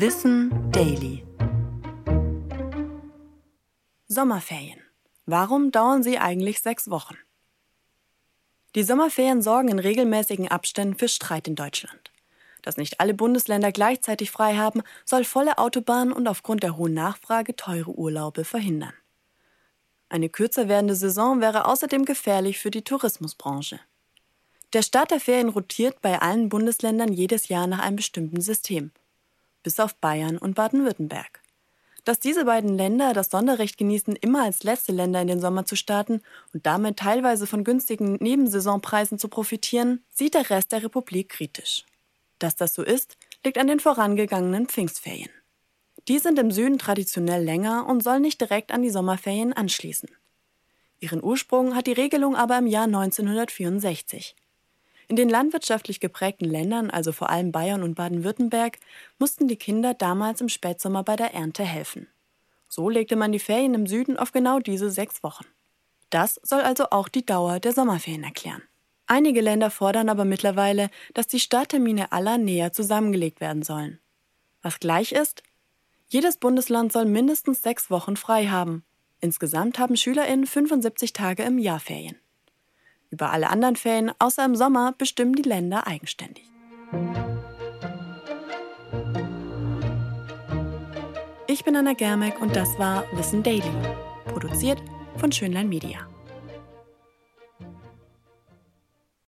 Wissen Daily. Sommerferien. Warum dauern sie eigentlich sechs Wochen? Die Sommerferien sorgen in regelmäßigen Abständen für Streit in Deutschland. Dass nicht alle Bundesländer gleichzeitig frei haben, soll volle Autobahnen und aufgrund der hohen Nachfrage teure Urlaube verhindern. Eine kürzer werdende Saison wäre außerdem gefährlich für die Tourismusbranche. Der Start der Ferien rotiert bei allen Bundesländern jedes Jahr nach einem bestimmten System, bis auf Bayern und Baden-Württemberg. Dass diese beiden Länder das Sonderrecht genießen, immer als letzte Länder in den Sommer zu starten und damit teilweise von günstigen Nebensaisonpreisen zu profitieren, sieht der Rest der Republik kritisch. Dass das so ist, liegt an den vorangegangenen Pfingstferien. Die sind im Süden traditionell länger und sollen nicht direkt an die Sommerferien anschließen. Ihren Ursprung hat die Regelung aber im Jahr 1964. In den landwirtschaftlich geprägten Ländern, also vor allem Bayern und Baden-Württemberg, mussten die Kinder damals im Spätsommer bei der Ernte helfen. So legte man die Ferien im Süden auf genau diese sechs Wochen. Das soll also auch die Dauer der Sommerferien erklären. Einige Länder fordern aber mittlerweile, dass die Starttermine aller näher zusammengelegt werden sollen. Was gleich ist, jedes Bundesland soll mindestens sechs Wochen frei haben. Insgesamt haben SchülerInnen 75 Tage im Jahr Ferien. Über alle anderen Ferien außer im Sommer bestimmen die Länder eigenständig. Ich bin Anna Germeck und das war Wissen Daily, produziert von Schönlein Media.